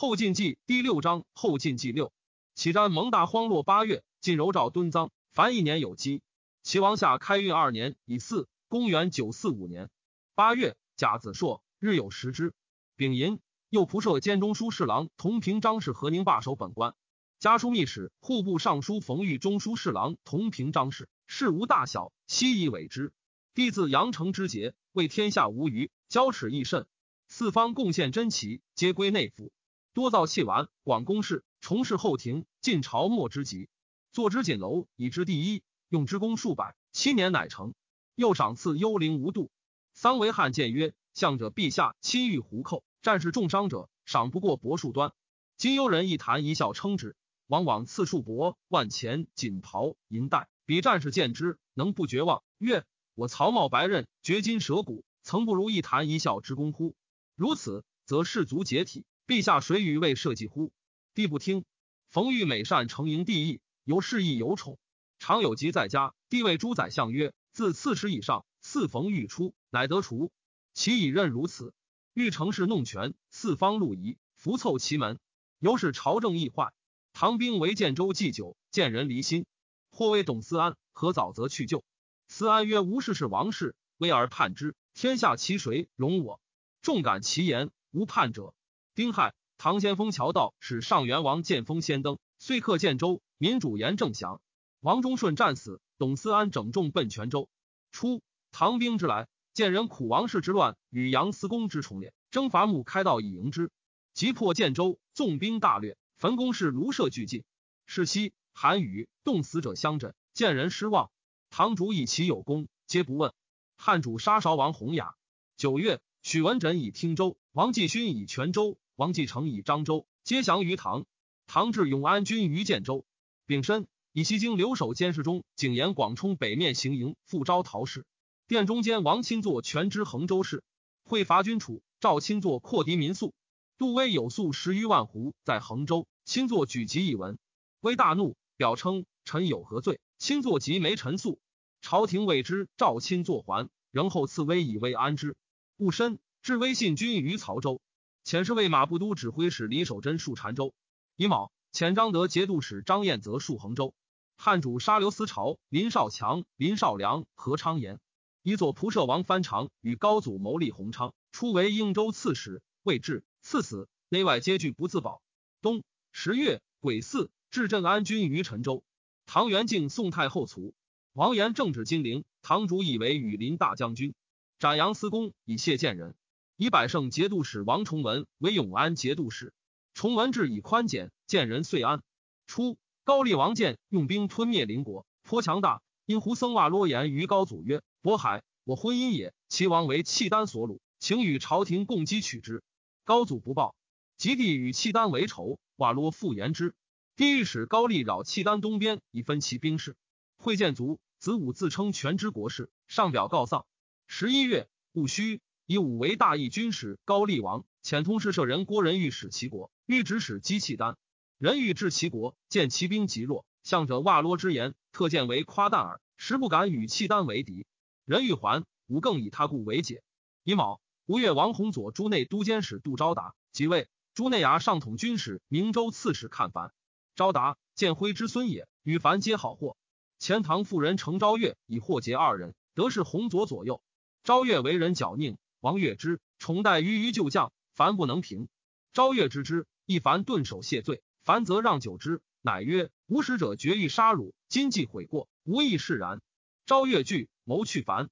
后晋纪第六章后晋纪六。启瞻蒙大荒落八月，晋柔赵敦臧，凡一年有期。齐王下开运二年乙巳，公元九四五年八月，甲子朔，日有食之。丙寅，右仆射兼中书侍郎同平章事河宁霸守本官。家书密使户部尚书冯玉中书侍郎同平章事，事无大小，悉以委之。弟自阳城之节，为天下无虞，交耻益甚。四方贡献珍奇，皆归内府。多造器玩，广宫室，重事后庭，晋朝末之极。坐之锦楼，以之第一。用之功数百，七年乃成。又赏赐幽灵无度。桑维汉谏曰：“向者陛下亲御胡寇，战士重伤者，赏不过帛数端。今幽人一谈一笑称之，往往赐数帛、万钱、锦袍、银带。彼战士见之，能不绝望？曰：我曹茂白刃，掘金舍骨，曾不如一谈一笑之功乎？如此，则士卒解体。陛下谁与为社稷乎？帝不听。冯玉美善承迎帝意，由是亦有宠。”常有疾在家，帝谓诸宰相曰：“自刺史以上，四冯玉出，乃得除。其以任如此。欲乘势弄权，四方路夷，伏凑其门，由是朝政易坏。唐兵为建州祭酒，见人离心。或谓董思安，何早则去救？思安曰：吾事是王室，威而叛之，天下其谁容我？众感其言，无叛者。丁亥，唐先锋乔道使上元王建封先登，遂克建州，民主严正祥。王忠顺战死，董思安整众奔泉州。初，唐兵之来，见人苦王室之乱与杨思公之重练，征伐木开道以迎之。急破建州，纵兵大掠，焚宫室，庐舍俱尽。是夕，韩雨冻死者相枕，见人失望。唐主以其有功，皆不问。汉主杀韶王弘雅。九月，许文枕以听州，王继勋以泉州，王继成以漳州，皆降于唐。唐至永安军于建州。丙申。以西京留守监视中，景延广冲北面行营，复招陶氏。殿中间王钦作全知衡州事，会伐君楚。赵钦作扩敌民宿。杜威有粟十余万斛在衡州，钦作举疾一文，威大怒，表称臣有何罪？钦作疾没陈诉。朝廷谓之赵钦作还，仍后赐威以为安之。戊申，至威信军于曹州，遣侍卫马步都指挥使李守贞戍禅州。乙卯，遣张德节度使张彦泽戍衡州。汉主杀刘思朝、林少强、林少良、何昌言，以左仆射王藩长与高祖谋立弘昌，初为应州刺史，未至，赐死，内外皆惧不自保。冬十月癸巳，至镇安军于陈州。唐元敬宋太后卒，王延正至金陵，唐主以为羽林大将军，斩杨思公以谢建人，以百胜节度使王崇文为永安节度使。崇文志以宽简，建人遂安。初。高丽王建用兵吞灭邻国，颇强大。因胡僧瓦罗言于高祖曰：“渤海，我婚姻也。其王为契丹所虏，请与朝廷共击取之。”高祖不报，及帝与契丹为仇，瓦罗复言之。帝欲使高丽扰契丹东边，以分其兵士。会建卒，子武自称全知国事，上表告丧。十一月戊戌，以武为大义军使。高丽王遣通事舍人郭仁玉使齐国，欲指使击契丹。人欲治齐国，见骑兵极弱，向者瓦罗之言，特见为夸诞耳，实不敢与契丹为敌。人欲还，吾更以他故为解。乙卯，吴越王弘佐诸内都监使杜昭达即位，朱内衙上统军使明州刺史看樊。昭达，建辉之孙也，与樊皆好货。钱塘妇人程昭月以祸结二人，得是弘佐左右。昭月为人狡佞，王月之宠待于于旧将，樊不能平。昭月知之，一凡顿首谢罪。樊则让酒之，乃曰：“无使者绝欲杀汝，今既悔过，无亦释然。”昭越惧，谋去樊。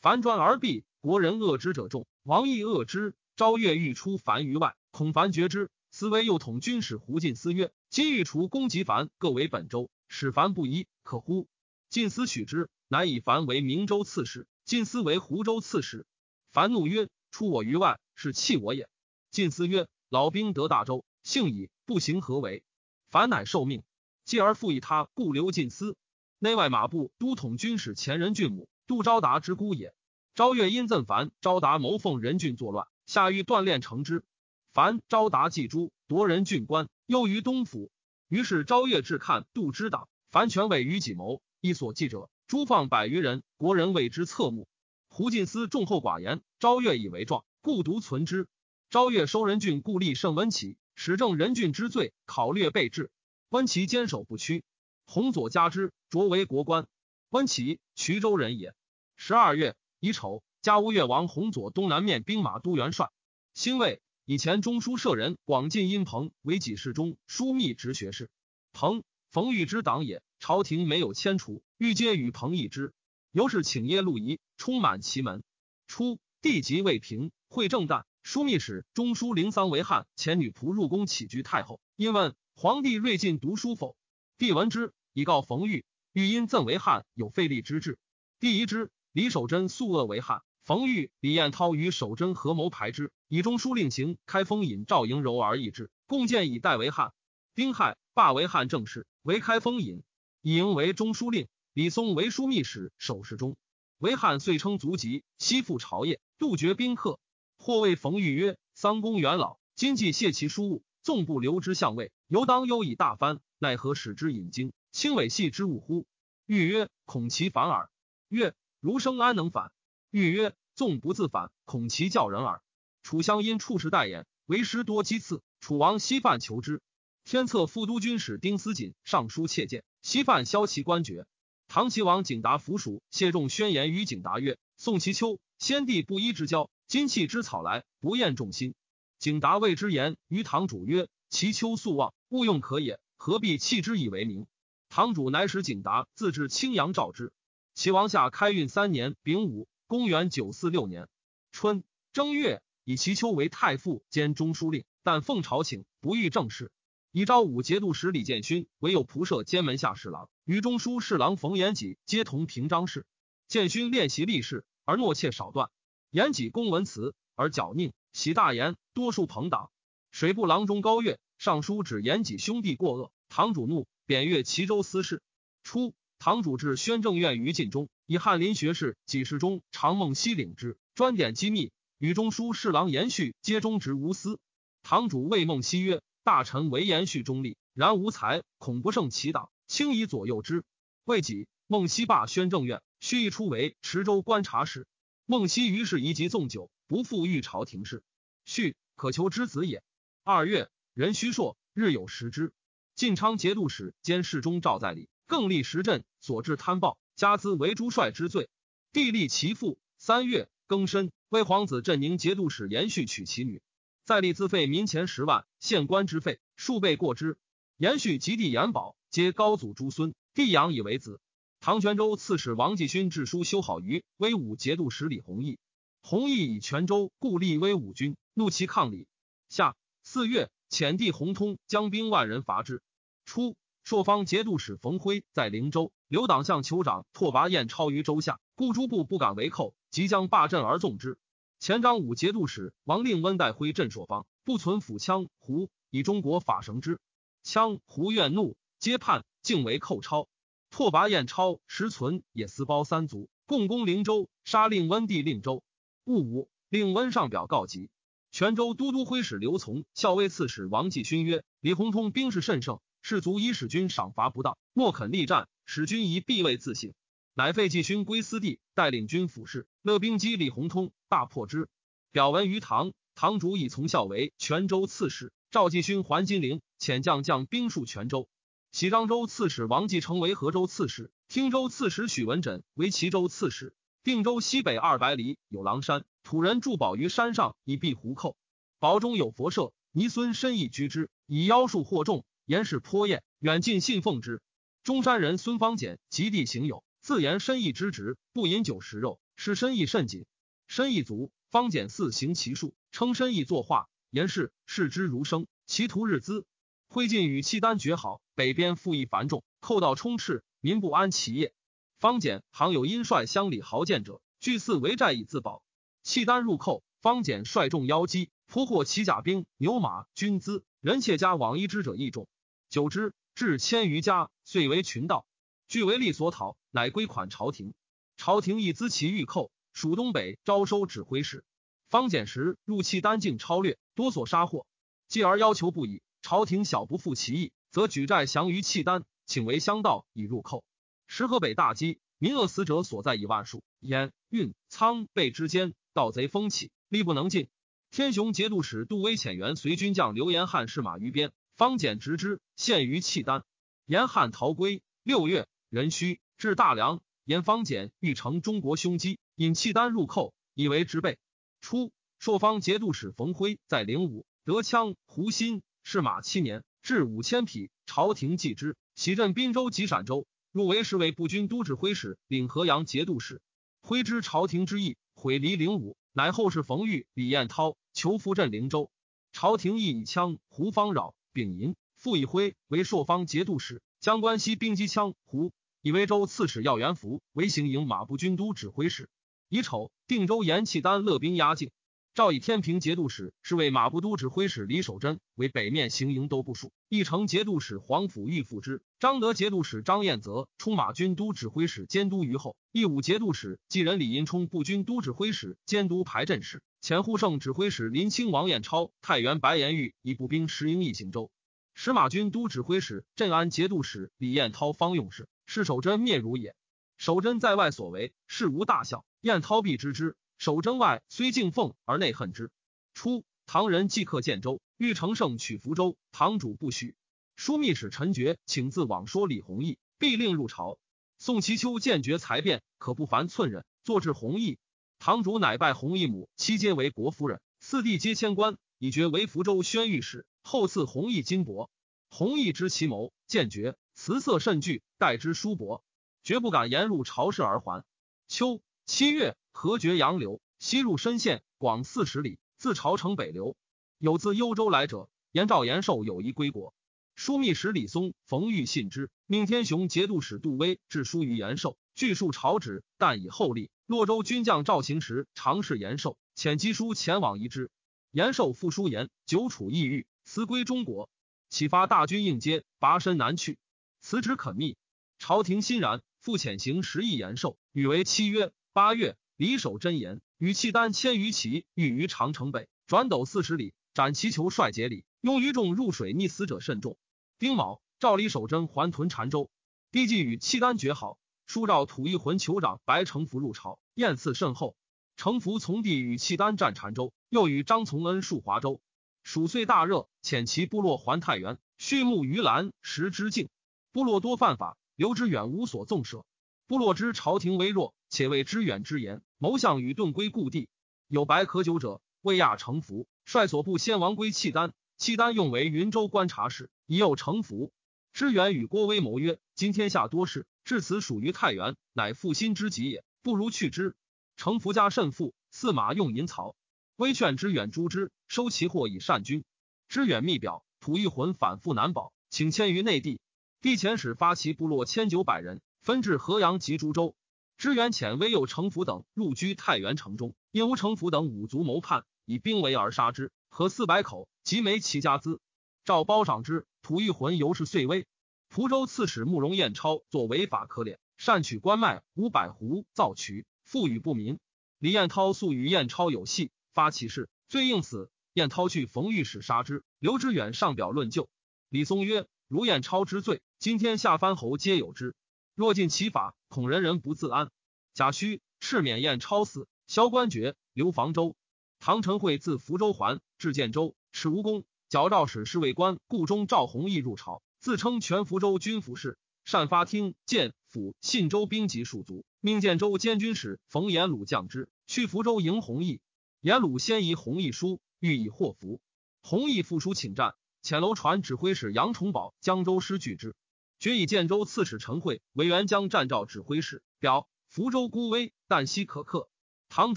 樊专而避，国人恶之者众，王亦恶之。昭越欲出樊于外，恐樊绝之。思为又统军使胡进思曰：“今欲除攻击樊，各为本州，使樊不疑，可乎？”晋思许之，乃以樊为明州刺史，晋思为湖州刺史。樊怒曰：“出我于外，是弃我也。”晋思曰：“老兵得大州，幸矣。”不行何为？凡乃受命，继而复以他故留晋司内外马步都统军使前人郡母杜昭达之姑也。昭月因赠凡，昭达谋奉人郡作乱，下欲锻炼成之。凡昭达祭诸夺人郡官，忧于东府。于是昭越至看杜之党，凡权委于己谋，一所记者诸放百余人，国人为之侧目。胡进思重厚寡言，昭越以为状，故独存之。昭越收人郡故立甚温齐。使正人郡之罪，考略备至。温其坚守不屈，弘佐加之，擢为国官。温其衢州人也。十二月乙丑，加乌越王弘左东南面兵马都元帅。辛未，以前中书舍人广进殷彭为己事中枢密直学士。彭冯玉之党也，朝廷没有迁除，欲皆与彭议之。由是请耶路仪，充满其门。初，帝即未平，会正旦，枢密使中书灵桑为汉前女仆入宫起居太后，因问皇帝瑞进读书否？帝闻之，以告冯玉。欲因赠为汉有废立之志，帝疑之。李守贞素恶为汉，冯玉、李彦涛与守贞合谋排之，以中书令行开封尹赵莹柔而议之，共建以代为汉。丁亥，罢为汉正事，为开封尹，以迎为中书令，李松为枢密使、守侍中。为汉遂称足籍，西赴朝谒，杜绝宾客。或谓冯玉曰：“桑公元老，今既谢其书物，纵不留之相位，犹当忧以大藩，奈何使之引经？”轻尾系之物乎？欲曰：恐其反耳。曰：如生安能反？欲曰：纵不自反，恐其教人耳。楚襄因处事代言，为师多讥刺。楚王西犯求之。天策副都军使丁思锦上书切谏，西犯削其官爵。唐齐王景达服属，谢仲宣言于景达曰：宋其秋，先帝不依之交，今弃之草来，不厌众心。景达谓之言于堂主曰：其秋素望，勿用可也，何必弃之以为名？堂主乃使景达自至青阳召之。齐王下开运三年丙午，公元九四六年春正月，以齐丘为太傅兼中书令，但奉朝请，不欲政事。以昭武节度使李建勋为右仆射兼门下侍郎，与中书侍郎冯延己皆同平章事。建勋练习立事，而诺妾少断；延己公文辞，而矫佞，喜大言，多数朋党。水部郎中高岳上书指延己兄弟过恶，堂主怒。贬越齐州司事。初，堂主至宣政院于晋中，以翰林学士给事中常梦溪领之，专点机密。与中书侍郎延续皆忠直无私。堂主谓梦溪曰：“大臣唯延续中立，然无才，恐不胜其党，轻以左右之。”未几，孟熙罢宣政院，须一出为池州观察使。孟熙于是移疾纵酒，不复御朝廷事。续可求之子也。二月，壬戌朔，日有食之。晋昌节度使兼侍中赵在礼，更立时镇，所至贪暴，加资为诸帅之罪。帝立其父。三月庚申，为皇子镇宁节度使延续娶其女。在立自费民钱十万，县官之费数倍过之。延续及弟延保，皆高祖诸孙，帝养以为子。唐泉州刺史王继勋致书修好于威武节度使李弘毅。弘毅以泉州故立威武军，怒其抗礼。下四月。遣帝弘通将兵万人伐之。初，朔方节度使冯辉在灵州，留党向酋长拓跋彦超于州下，故诸部不敢为寇，即将罢阵而纵之。前章武节度使王令温代挥镇朔方，不存府羌胡，以中国法绳之。羌胡怨怒，皆叛，竟为寇超。拓跋彦超实存也，私包三族，共攻灵州，杀令温帝令州。戊午，令温上表告急。泉州都督挥使刘从、校尉刺史王继勋曰：“李弘通兵势甚盛，士卒以使君赏罚不当，莫肯力战，使君宜必位自省。乃废继勋归私地，带领军府事，勒兵击李弘通，大破之。表文于唐，唐主以从校为泉州刺史。赵继勋还金陵，遣将将兵戍泉州。喜漳州刺史王继成为河州刺史，汀州刺史许文枕为齐州刺史。定州西北二百里有狼山。”土人筑堡于山上，以避狐寇。堡中有佛舍，尼孙深意居之，以妖术惑众，言是颇艳，远近信奉之。中山人孙方简及地行友，自言深意之职，不饮酒食肉，是深意甚谨。深意足，方简四行其术，称深意作画，言是视之如生。其徒日资，挥尽与契丹绝好，北边赋役繁重，寇盗充斥，民不安其业。方简行有因率乡里豪健者，据四为寨以自保。契丹入寇，方简率众邀击，俘获骑甲兵、牛马、军资、人妾家往依之者亦众。久之，至千余家，遂为群盗，据为利所讨，乃归款朝廷。朝廷亦资其欲寇，属东北招收指挥使。方简时入契丹境超略，多所杀获。继而要求不已，朝廷小不负其意，则举债降于契丹，请为乡道以入寇。时河北大饥，民饿死者所在以万数，燕、运、仓、备之间。盗贼风起，力不能进。天雄节度使杜威遣员随军将刘延汉士马于边，方简直之，陷于契丹。延汉逃归。六月，壬戌，至大梁。沿方简欲成中国凶机，引契丹入寇，以为之备。初，朔方节度使冯辉在灵武得羌胡心，士马七年，至五千匹。朝廷继之，袭镇滨州及陕州，入为时为步军都指挥使，领河阳节度使。挥知朝廷之意，毁离灵武，乃后世冯玉、李彦涛求复镇灵州。朝廷亦以羌胡方扰、丙寅、傅以辉为朔方节度使，将关西兵击羌胡。以威州刺史耀元福为行营马步军都指挥使。乙丑，定州延契丹勒兵压境。诏以天平节度使是为马步都指挥使李守贞为北面行营都部署。义城节度使黄甫玉副之。张德节度使张彦泽充马军都指挥使监督于后。义武节度使继人李银冲步军都指挥使监督排阵使。前护胜指挥使林清王彦超太原白岩玉以步兵十营一行州。使马军都指挥使镇安节度使李彦涛方用事。是守贞灭如也。守贞在外所为，事无大小。燕涛必知之。守贞外虽敬奉，而内恨之。初，唐人即刻建州，欲乘胜取福州，堂主不许。枢密使陈觉请自往说李弘毅，必令入朝。宋其秋见觉才辩，可不凡寸忍，坐至弘毅。堂主乃拜弘毅母妻皆为国夫人，四弟皆迁官，以爵为福州宣谕使。后赐弘毅金帛。弘毅知其谋，见觉。辞色甚惧，待之疏薄，绝不敢言入朝事而还。秋七月，河绝杨流，西入深县，广四十里，自朝城北流。有自幽州来者，言赵延寿有意归国。枢密使李松、冯玉信之，命天雄节度使杜威致书于延寿，据述朝旨，但以厚利。洛州军将赵行时常侍延寿，遣机书前往移之。延寿复书言：久处异域，辞归中国，启发大军应接，拔身南去。辞职肯密，朝廷欣然，复遣行十亿延寿，与为七曰。八月，李守真言，与契丹千余骑遇于长城北转斗四十里，斩其酋帅节礼，拥于众入水溺死者甚众。丁卯，赵李守贞还屯澶州，帝既与契丹绝好，书召吐一魂酋长白承福入朝，宴赐甚厚。承福从帝与契丹战澶州，又与张从恩戍华州。蜀岁大热，遣其部落还太原，畜牧于兰，食之境。部落多犯法，刘知远无所纵舍。部落知朝廷微弱，且为知远之言，谋向与遁归故地。有白可久者，魏亚成服，率所部先王归契丹。契丹用为云州观察使，已有成服。知远与郭威谋曰：“今天下多事，至此属于太原，乃复心之急也。不如去之。”成福家甚富，驷马用银曹。威劝知远诛之，收其货以善军。知远密表，吐一魂反复难保，请迁于内地。帝遣使发其部落千九百人，分至河阳及株洲。支援遣威有城府等入居太原城中，因吴城府等五族谋叛，以兵围而杀之，合四百口，即没其家资。诏褒赏之，吐一魂由是遂危。蒲州刺史慕容彦超作违法可敛，擅取官卖五百斛，造渠，赋予不民。李彦涛素与彦超有隙，发其事，罪应死。彦涛去冯御史杀之。刘知远上表论救。李松曰：如彦超之罪。今天下藩侯皆有之，若尽其法，恐人人不自安。贾诩敕免燕超死，萧官爵刘房州。唐承会自福州还，至建州，耻无功。矫诏使侍卫官顾中赵弘毅入朝，自称全福州军府事，善发听建府信州兵籍数卒，命建州监军使冯延鲁降之，去福州迎弘毅。延鲁先移弘毅书，欲以祸福。弘毅复书请战，遣楼传指挥使杨崇宝江州师拒之。决以建州刺史陈惠为元江战诏指挥使，表福州孤危，旦夕可克。堂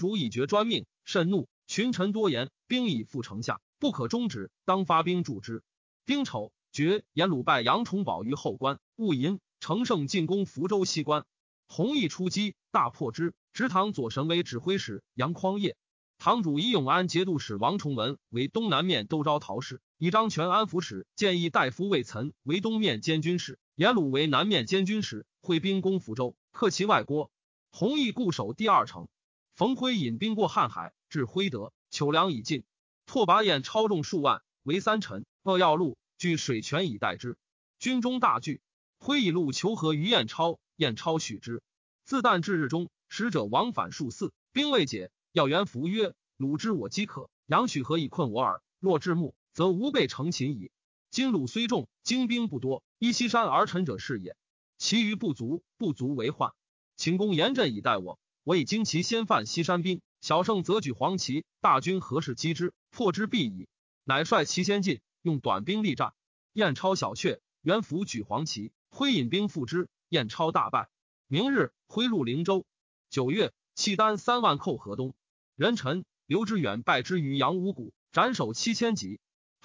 主以决专命，甚怒，群臣多言，兵已赴城下，不可终止，当发兵助之。丁丑，决言鲁败杨崇宝于后关，戊寅，乘胜进攻福州西关，弘毅出击，大破之。直堂左神为指挥使杨匡业。堂主以永安节度使王崇文为东南面都招陶使，以张全安抚使建议大夫魏岑为东面监军使。颜鲁为南面监军时，会兵攻福州，克其外郭。弘毅固守第二城。冯辉引兵过瀚海，至辉德，糗粮已尽，拓跋衍超众数万，为三臣，扼要路，据水泉以待之。军中大惧。挥以路求和于彦超，彦超许之。自旦至日中，使者往返数次，兵未解。要元福曰：“鲁之我饥渴，杨许何以困我耳？若至暮，则吾辈成擒矣。今鲁虽众，精兵不多，依西山而臣者是也。其余不足，不足为患。秦公严阵以待我。我以精骑先犯西山兵，小胜则举黄旗，大军何时击之？破之必矣。乃率其先进，用短兵力战。燕超小阙，元福举黄旗，挥引兵赴之。燕超大败。明日挥入灵州。九月，契丹三万寇河东。人臣刘知远败之于阳武谷，斩首七千级。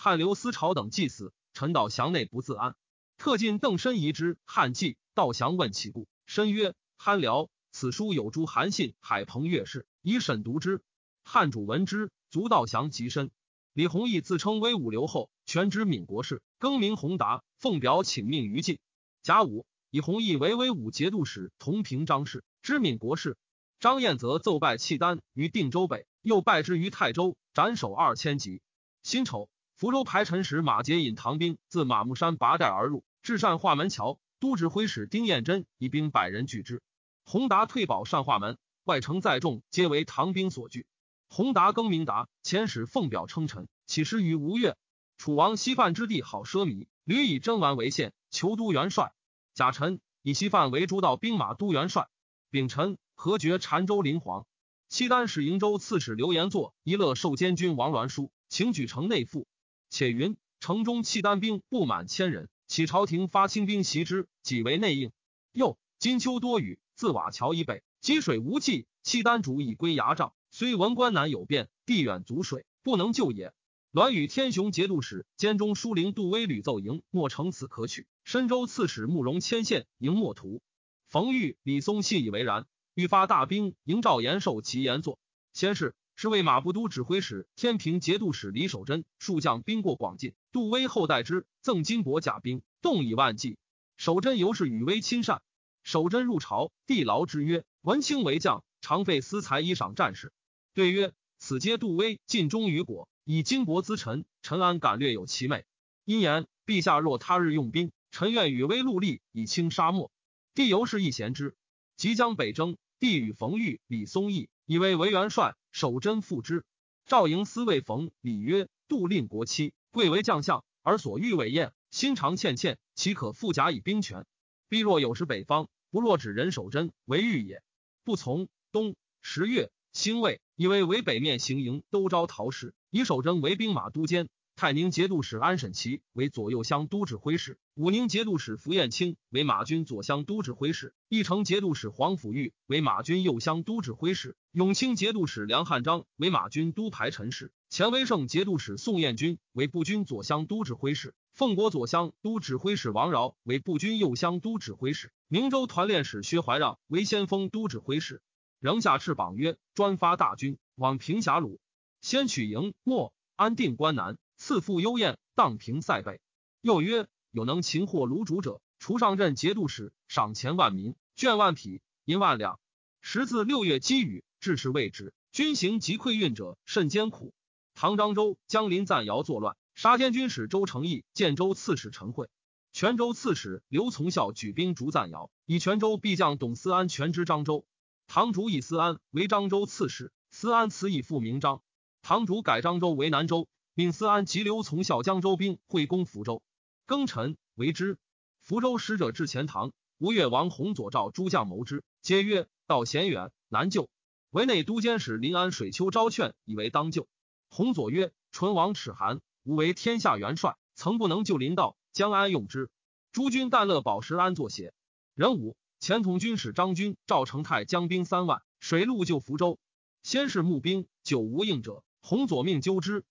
汉刘思朝等祭死。陈道降内不自安，特进邓申遗之。汉祭道祥问其故，申曰：“憨聊。”此书有诸韩信、海鹏乐事，以审读之。汉主闻之，足道降极深。李弘毅自称威武留后，全知闽国事，更名弘达，奉表请命于晋。甲午，以弘毅为威武节度使，同平张氏，知闽国事。张彦则奏败契丹于定州北，又败之于泰州，斩首二千级。辛丑，福州排陈使马杰引唐兵自马木山拔寨而入，至善化门桥，都指挥使丁彦真以兵百人拒之。洪达退保善化门，外城载众，皆为唐兵所惧。洪达更名达，遣使奉表称臣，起师于吴越。楚王西范之地好奢靡，屡以征完为县，求都元帅。贾臣以西范为诸道兵马都元帅。丙辰，何爵澶州临皇。契丹使瀛州刺史刘延作一乐受监军王栾书，请举城内附。且云城中契丹兵不满千人，起朝廷发清兵袭之，己为内应。又金秋多雨。自瓦桥以北，积水无际，契丹主以归牙帐。虽文关南有变，地远阻水，不能救也。栾与天雄节度使兼中书令杜威屡奏营，莫成此可取。深州刺史慕容牵线营莫图。冯玉、李松信以为然，欲发大兵迎赵延寿其延作。先是，是为马步都指挥使、天平节度使李守贞数将兵过广进，杜威后代之，赠金帛甲兵，动以万计。守贞尤是与威亲善。守贞入朝，帝劳之曰：“文卿为将，常费私财以赏战士。”对曰：“此皆杜威尽忠于国，以金帛资臣，臣安敢略有其美？因言陛下若他日用兵，臣愿与威戮力，以清沙漠。”帝由是一贤之。即将北征，帝与冯玉、李松义以为为元帅，守贞复之。赵营私谓冯礼曰：“杜令国戚，贵为将相，而所欲为燕，心常欠欠，岂可复甲以兵权？”必若有时北方，不若指人守贞为欲也。不从。冬十月，辛未以为为北面行营都招陶氏，以守贞为兵马都监。泰宁节度使安审琦为左右乡都指挥使，武宁节度使符彦卿为马军左乡都指挥使，义城节度使黄甫玉为马军右乡都指挥使，永清节度使梁汉章为马军都排陈使，前威胜节度使宋彦军为步军左乡都指挥使。奉国左乡都指挥使王饶为步军右乡都指挥使，明州团练使薛怀让为先锋都指挥使，仍下敕榜曰：专发大军往平峡鲁，先取营莫安定关南，次复幽燕荡平塞北。又曰：有能擒获卢主者，除上任节度使，赏钱万民，绢万匹，银万两。时自六月积雨，至是未止，军行及溃运者甚艰苦。唐漳州江临赞尧作乱。杀监军使周成义、建州刺史陈惠、泉州刺史刘从孝举兵逐赞尧，以泉州必将董思安全知漳州。唐主以思安为漳州刺史，思安辞以复名漳。唐主改漳州为南州，命思安及刘从孝江州兵会攻福州。庚辰，为之。福州使者至钱塘，吴越王弘左召诸将谋之，皆曰：道险远，难救。为内都监使临安水丘招劝，以为当救。弘左曰：唇王齿寒。吾为天下元帅，曾不能救临道，将安用之？诸军但乐保石安作邪？壬午，前统军使张军、赵成泰将兵三万，水陆救福州。先是募兵，久无应者，洪左命纠之，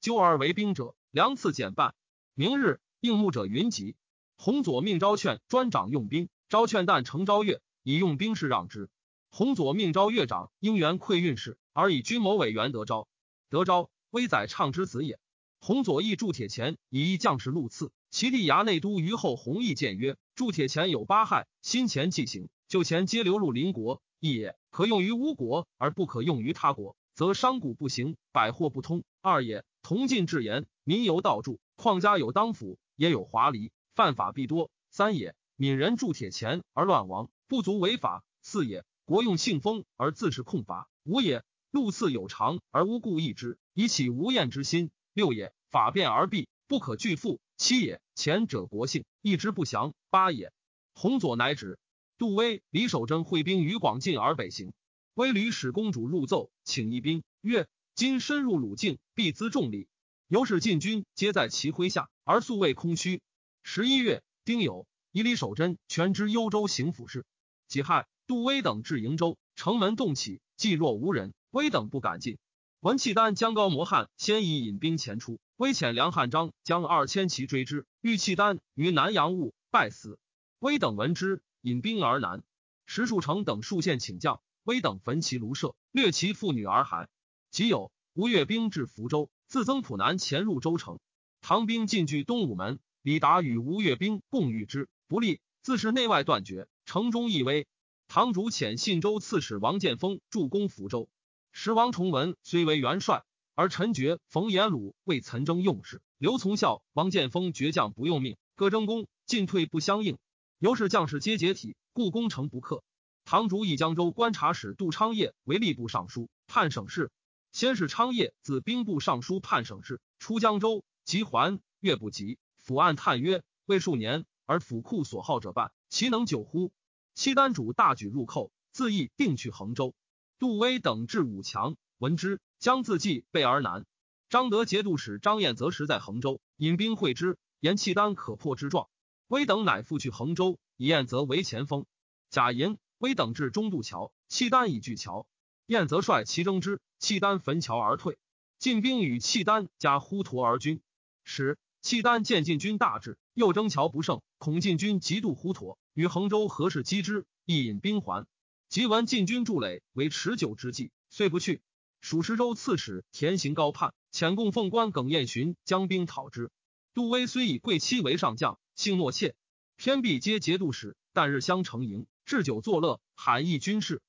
纠而为兵者，粮次减半。明日应募者云集。洪左命招劝专掌用兵，招劝但成昭月，以用兵事让之。洪左命招越长应援馈运事，而以军谋委员得昭。得昭，威宰畅之子也。洪左义铸铁钱以一将士禄赐，其弟衙内都虞后弘毅谏曰：铸铁钱有八害：新钱既行，旧钱皆流入邻国，一也可用于吴国，而不可用于他国，则商贾不行，百货不通；二也同进至言，民由道助，况家有当府，也有华黎，犯法必多；三也闽人铸铁钱而乱亡，不足为法；四也国用信封而自是控罚；五也禄赐有常而无故易之，以起无厌之心。六也，法变而弊，不可拒复。七也，前者国姓，一之不详。八也，洪左乃止。杜威、李守贞会兵于广晋而北行。威吕使公主入奏，请一兵，曰：“今深入鲁境，必资重礼。”由使晋军皆在其麾下，而素未空虚。十一月，丁酉，以李守贞全知幽州行府事。己亥，杜威等至瀛州，城门洞起，既若无人，威等不敢进。闻契丹将高摩汉先已引兵前出，威遣梁汉章将二千骑追之，遇契丹于南阳坞，败死。威等闻之，引兵而南。石树成等数县请将，威等焚其庐舍，掠其妇女而还。即有吴越兵至福州。自增浦南潜入州城，唐兵进据东武门，李达与吴越兵共遇之不利，自是内外断绝，城中亦危。唐主遣信州刺史王建锋助攻福州。时王崇文虽为元帅，而陈觉、冯延鲁为岑征用事。刘从孝、王建锋倔强不用命，各争功，进退不相应，由是将士皆解体，故攻城不克。唐主以江州观察使杜昌业为吏部尚书，判省事。先是昌业自兵部尚书判省事，出江州，即还，月不及。府案叹曰：“未数年，而府库所好者半，其能久乎？”契丹主大举入寇，自意定去衡州。杜威等至武强，闻之，将自继备而南。张德节度使张彦则时在衡州，引兵会之，言契丹可破之状。威等乃复去衡州，以彦则为前锋。贾银、威等至中渡桥，契丹已据桥。燕则率其征之，契丹焚桥而退。晋兵与契丹加呼陀而军，使契丹见晋军大至，又征桥不胜，恐晋军极度呼陀，与衡州何事击之，亦引兵还。即闻晋军筑垒为持久之计，遂不去。蜀石州刺史田行高叛，遣供奉官耿彦寻将兵讨之。杜威虽以贵戚为上将，性懦怯，偏必皆节度使，但日相承迎，置酒作乐，罕议军事。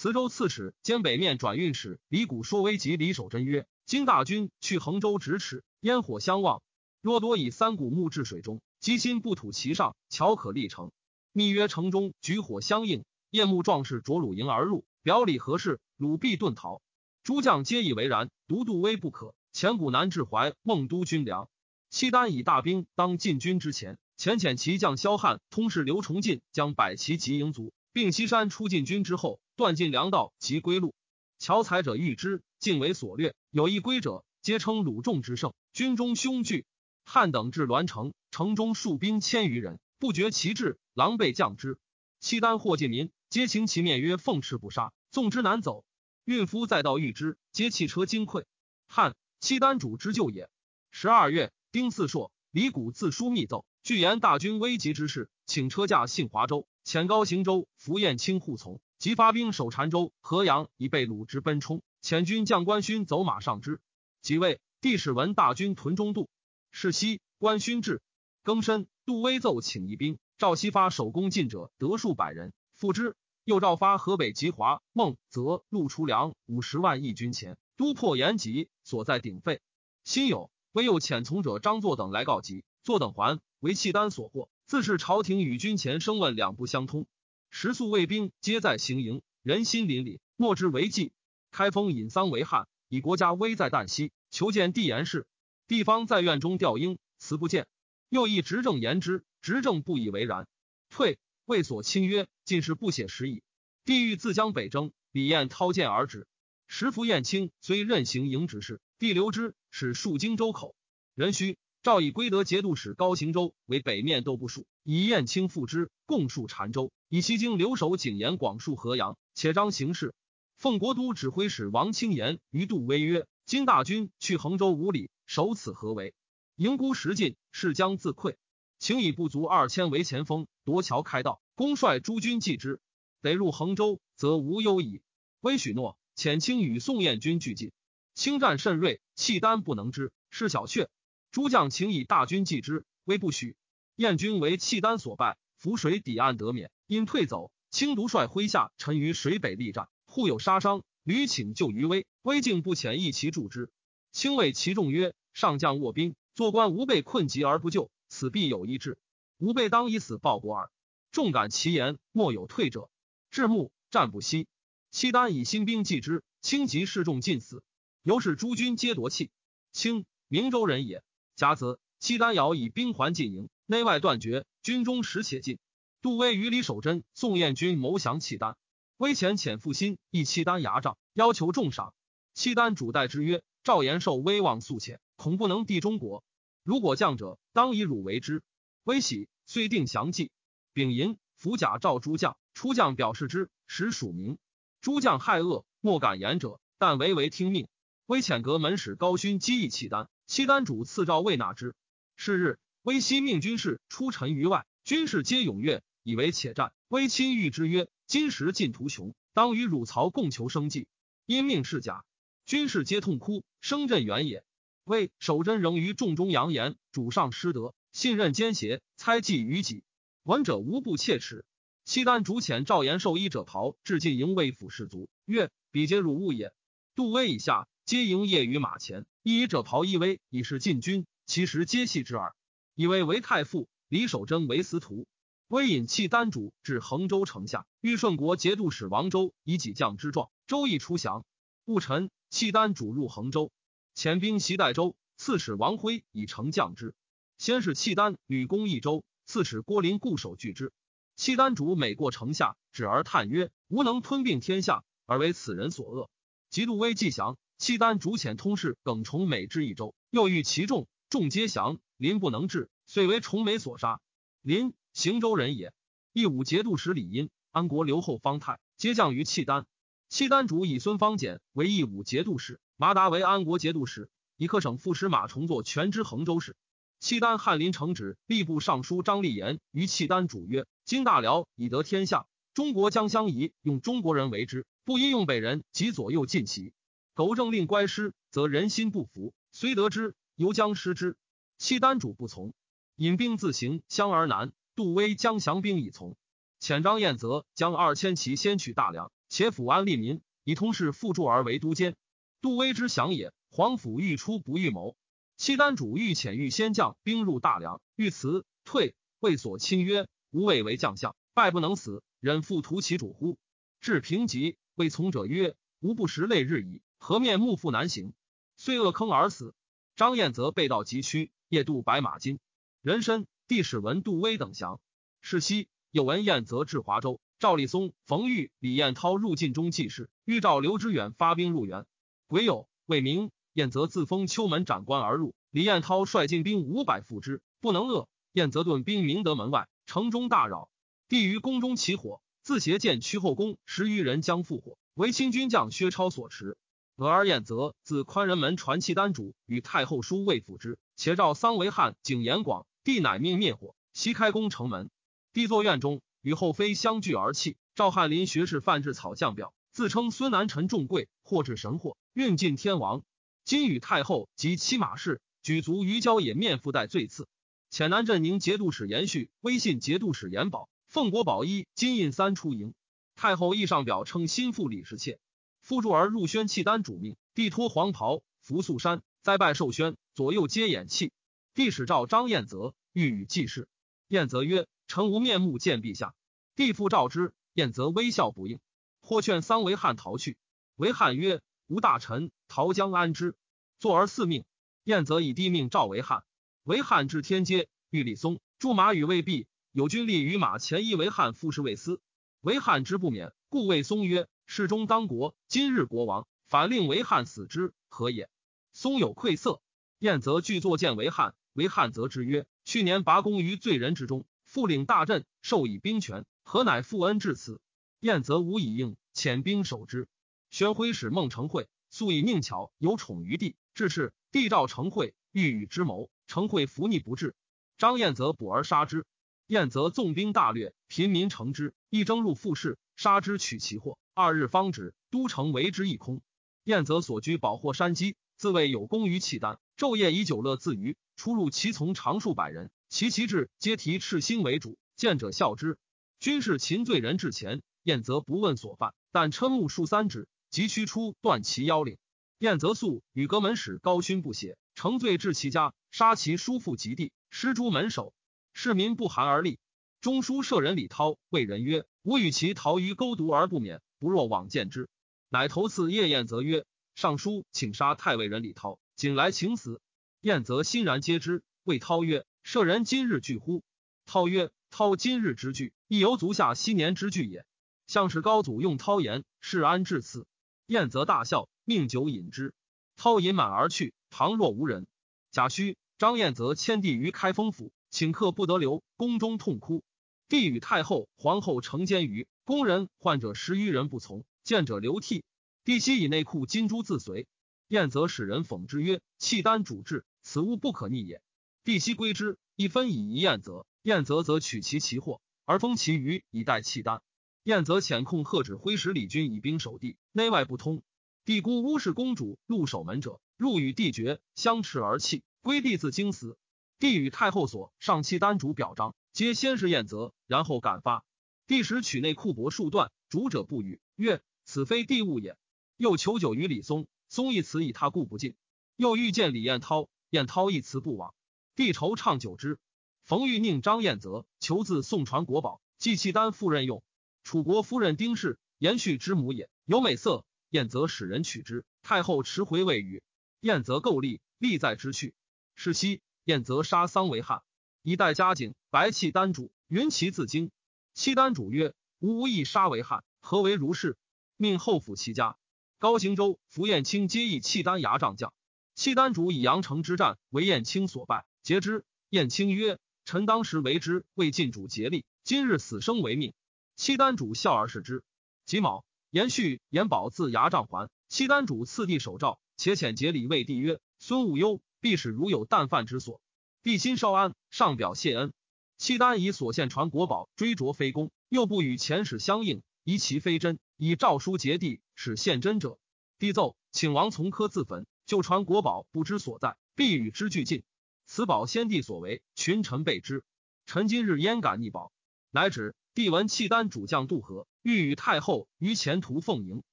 磁州刺史兼北面转运使李谷说危及李守贞曰：“今大军去衡州咫尺，烟火相望。若多以三股木至水中，积心不吐其上，巧可立成。密曰城中举火相应，夜幕壮士着鲁营而入，表里何事？鲁必遁逃。诸将皆以为然，独杜威不可。前谷南至怀孟都军粮，契丹以大兵当进军之前，遣遣其将萧汉通事刘崇进，将百骑及营卒，并西山出进军之后。”断尽粮道及归路，樵采者遇之，尽为所掠。有一归者，皆称鲁仲之胜。军中凶惧。汉等至栾城，城中戍兵千余人，不觉其志，狼狈降之。契丹或进民，皆请其面曰：“奉敕不杀，纵之难走。”运夫再到遇之，皆弃车惊溃。汉契丹主之救也。十二月，丁巳朔，李谷自书密奏，据言大军危急之事，请车驾信华州，遣高行州符彦卿护从。即发兵守澶州、河阳，以备鲁之奔冲。遣军将官勋走马上之。即位，帝使闻大军屯中渡。是夕，官勋至，更申，杜威奏请一兵。赵西发守攻进者得数百人，复之。又诏发河北吉华、孟泽、陆出粮五十万义军前，都破延吉，所在鼎沸。辛酉，威又遣从者张作等来告急，作等还为契丹所获。自是朝廷与军前声问两不相通。食宿卫兵皆在行营，人心凛凛，莫之为计。开封引丧为汉，以国家危在旦夕，求见帝言事。地方在院中吊鹰，辞不见。又议执政言之，执政不以为然，退。谓所亲曰：“进士不写实矣。”帝欲自将北征，李彦掏剑而止。时服燕青虽任行营之事，帝留之，使戍荆州口。人须。诏以归德节度使高行州为北面都部署，以燕青复之，共戍澶州。以西京留守景延广戍河阳，且张行事。奉国都指挥使王清言于杜威曰：“今大军去衡州五里，守此何为？营孤时尽，势将自溃。请以不足二千为前锋，夺桥开道，公率诸军继之。得入衡州，则无忧矣。”威许诺，遣卿与宋燕军俱进。轻战甚锐，契丹不能之，是小阙。诸将请以大军继之，威不许。燕军为契丹所败，浮水抵岸得免，因退走。清独率麾下沉于水北力战，互有杀伤。屡请救于威，威竟不遣一骑助之。清谓其众曰：“上将卧兵，坐官无被困急而不救，此必有一志。吾辈当以死报国耳。”众感其言，莫有退者。至暮战不息，契丹以新兵继之，轻及示众尽死。由是诸军皆夺气。清明州人也。甲子，契丹遥以兵还进营，内外断绝，军中实且尽。杜威与李守贞、宋彦军谋降契丹，威遣遣负心议契丹牙帐，要求重赏。契丹主待之曰：“赵延寿威望素浅，恐不能敌中国。如果降者，当以汝为之。”威喜，遂定降计。丙寅，伏甲召诸将，出将表示之，实署名。诸将害恶，莫敢言者，但唯唯听命。威遣阁门使高勋击议契丹，契丹主赐诏未纳之。是日，威悉命军士出陈于外，军士皆踊跃，以为且战。威亲谕之曰：“今时尽图穷，当与汝曹共求生计。”因命是假，军士皆痛哭，声震原也。魏守贞仍于众中扬言，主上失德，信任奸邪，猜忌于己，闻者无不切齿。契丹主遣赵延寿衣者袍至晋营卫府士卒，曰：“彼皆汝物也。”杜威以下。皆营业于马前，衣者袍衣威，以示禁军。其实皆系之耳。以为为太傅，李守贞为司徒。威引契丹主至衡州城下，欲顺国节度使王周以己将之状。周亦出降。戊辰，契丹主入衡州，遣兵袭代州。刺史王辉以城将之。先是契丹屡攻益州，刺史郭林固守拒之。契丹主每过城下，止而叹曰：“吾能吞并天下，而为此人所恶。”极度威既降。契丹主遣通事耿崇美至益州，又遇其众，众皆降，林不能治，遂为崇美所杀。林行州人也。义武节度使李殷、安国留后方泰皆降于契丹。契丹主以孙方简为义武节度使，麻达为安国节度使，以克省副使马崇作全知衡州使。契丹翰林承旨吏部尚书张立言于契丹主曰：“今大辽已得天下，中国将相宜用中国人为之，不应用北人及左右近齐。”苟政令乖失，则人心不服，虽得之，犹将失之。契丹主不从，引兵自行湘而南。杜威将降兵以从。遣张彦泽将二千骑先取大梁，且抚安利民，以通事附助而为都监。杜威之降也。皇甫欲出不欲谋。契丹主欲遣御先将兵入大梁，欲辞退，谓所亲曰：“吾未为将相，败不能死，忍复屠其主乎？”至平吉，谓从者曰：“吾不食累日矣。”何面目复难行，遂恶坑而死。张彦泽被盗急趋，夜渡白马津。人参帝使闻杜威等降，是夕又闻彦泽至华州，赵立松、冯玉、李彦涛入晋中济事，欲召刘知远发兵入援。癸酉，未明，彦泽自封秋门斩官而入。李彦涛率进兵五百赴之，不能遏。彦泽顿兵明德门外，城中大扰。帝于宫中起火，自携剑驱后宫十余人将复火，为清军将薛超所持。俄而晏则自宽仁门传契丹主与太后书未复之，且召桑维汉景延广，帝乃命灭火，西开宫城门。帝坐院中，与后妃相聚而泣。赵翰林学士范志草将表，自称孙南臣重贵，或至神祸，运尽天王。今与太后及骑马氏举足于郊野，面附带罪赐。遣南镇宁节度使延续、威信节度使延保、奉国宝衣、金印三出营。太后亦上表称心腹李氏妾。复助而入宣契丹主命，帝脱黄袍，服素山，再拜寿宣，左右皆掩泣。帝使召张彦泽，欲与祭事。彦泽曰：“臣无面目见陛下。”帝复召之，彦泽微笑不应。或劝桑维汉逃去，维汉曰：“吾大臣逃将安之？”坐而四命。彦泽以帝命召维汉。维汉至天阶，遇立松，驻马与未毕，有军立于马前，一维汉复侍卫司。维汉之不免，故谓松曰。世中当国，今日国王反令为汉死之，何也？松有愧色。晏则具作见为汉，为汉则之曰：去年拔功于罪人之中，复领大阵，授以兵权，何乃负恩至此？晏则无以应，遣兵守之。宣徽使孟成会素以命巧，有宠于帝，至是帝召成会，欲与之谋，成会伏逆不至。张彦则捕而杀之。彦则纵兵大掠，贫民乘之，一征入富士，杀之取其货。二日方止，都城为之一空。燕则所居保获山积，自谓有功于契丹，昼夜以酒乐自娱。出入其从常数百人，其旗帜皆提赤心为主，见者笑之。军士擒罪人至前，燕则不问所犯，但嗔目数三指，即驱出断其腰领。燕则素与阁门使高勋不协，乘罪至其家，杀其叔父及弟，失诸门首。市民不寒而栗。中书舍人李涛谓人曰：“吾与其逃于沟渎而不免。”不若往见之，乃头次夜宴则曰：“尚书请杀太尉人李涛，仅来请死。”晏则欣然接之。谓涛曰：“舍人今日惧乎？”涛曰：“涛今日之惧，亦犹足下昔年之惧也。”相是高祖用涛言，是安至此。晏则大笑，命酒饮之。涛饮满而去，旁若无人。贾诩、张彦则迁帝于开封府，请客不得留，宫中痛哭。帝与太后、皇后成奸于宫人，患者十余人不从，见者流涕。帝悉以内库金珠自随。彦则使人讽之曰：“契丹主治，此物不可逆也。”帝悉归之，一分以遗晏则。晏则则取其其货，而封其余以待契丹。彦则遣控贺指挥使李军以兵守地，内外不通。帝孤乌氏公主入守门者，入与帝绝，相持而泣。归帝自惊死。帝与太后所上契丹主表彰，皆先是彦则，然后敢发。帝时取内库帛数段，主者不语，曰：“此非帝物也。”又求酒于李松，松一辞以他故不进。又欲见李彦涛，彦涛一辞不往。帝愁畅久之。冯玉宁张彦泽求自送传国宝，祭契丹赴任用。楚国夫人丁氏，延续之母也，有美色。彦泽使人取之，太后迟回未与。燕则构立，立在之去。是夕，彦泽杀桑为汉，以待嘉景。白契丹主，云其自京。契丹主曰：“吾无意杀为汉，何为如是？”命后府其家。高行州、符彦卿皆以契丹牙帐将。契丹主以阳城之战为彦卿所败，截之。彦卿曰：“臣当时为之，为晋主竭力。今日死生为命。”契丹主笑而视之。己卯，延续延保自牙帐还。契丹主赐帝手诏，且遣节礼为帝曰：“孙武忧，必使如有啖饭之所。”帝心稍安，上表谢恩。契丹以所献传国宝追逐非公，又不与前史相应，疑其非真，以诏书结帝，使献真者。帝奏，请王从科自焚。就传国宝不知所在，必与之俱尽。此宝先帝所为，群臣备之。臣今日焉敢逆宝？乃止。帝闻契丹主将渡河，欲与太后于前途奉迎。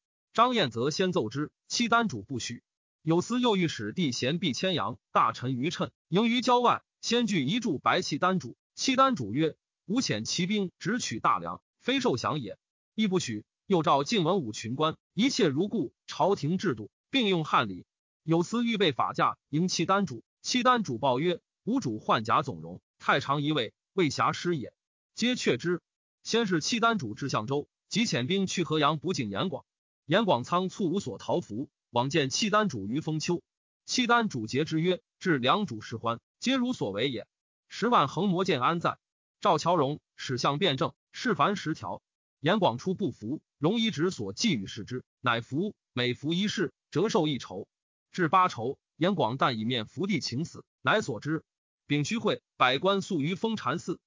张彦则先奏之，契丹主不许。有司又欲使帝贤毕千阳，大臣于趁迎于郊外，先据一柱白契丹主。契丹主曰：“吾遣骑兵直取大梁，非受降也，亦不许。”又召晋文武群官，一切如故。朝廷制度并用汉礼。有司预备法驾迎契丹主。契丹主报曰：“吾主换甲总容，太常一位，未暇师也。”皆却之。先是契丹主至相州，即遣兵去河阳补警严广。严广仓促无所逃服，往见契丹主于封丘。契丹主节之曰：“至良主事欢，皆如所为也。十万横魔剑安在？”赵乔荣使相辩证，事凡十条。严广出不服，荣一直所寄予视之，乃服。每服一事，折寿一筹，至八筹。严广但以面伏地请死，乃所知。丙戌会，百官宿于封禅寺。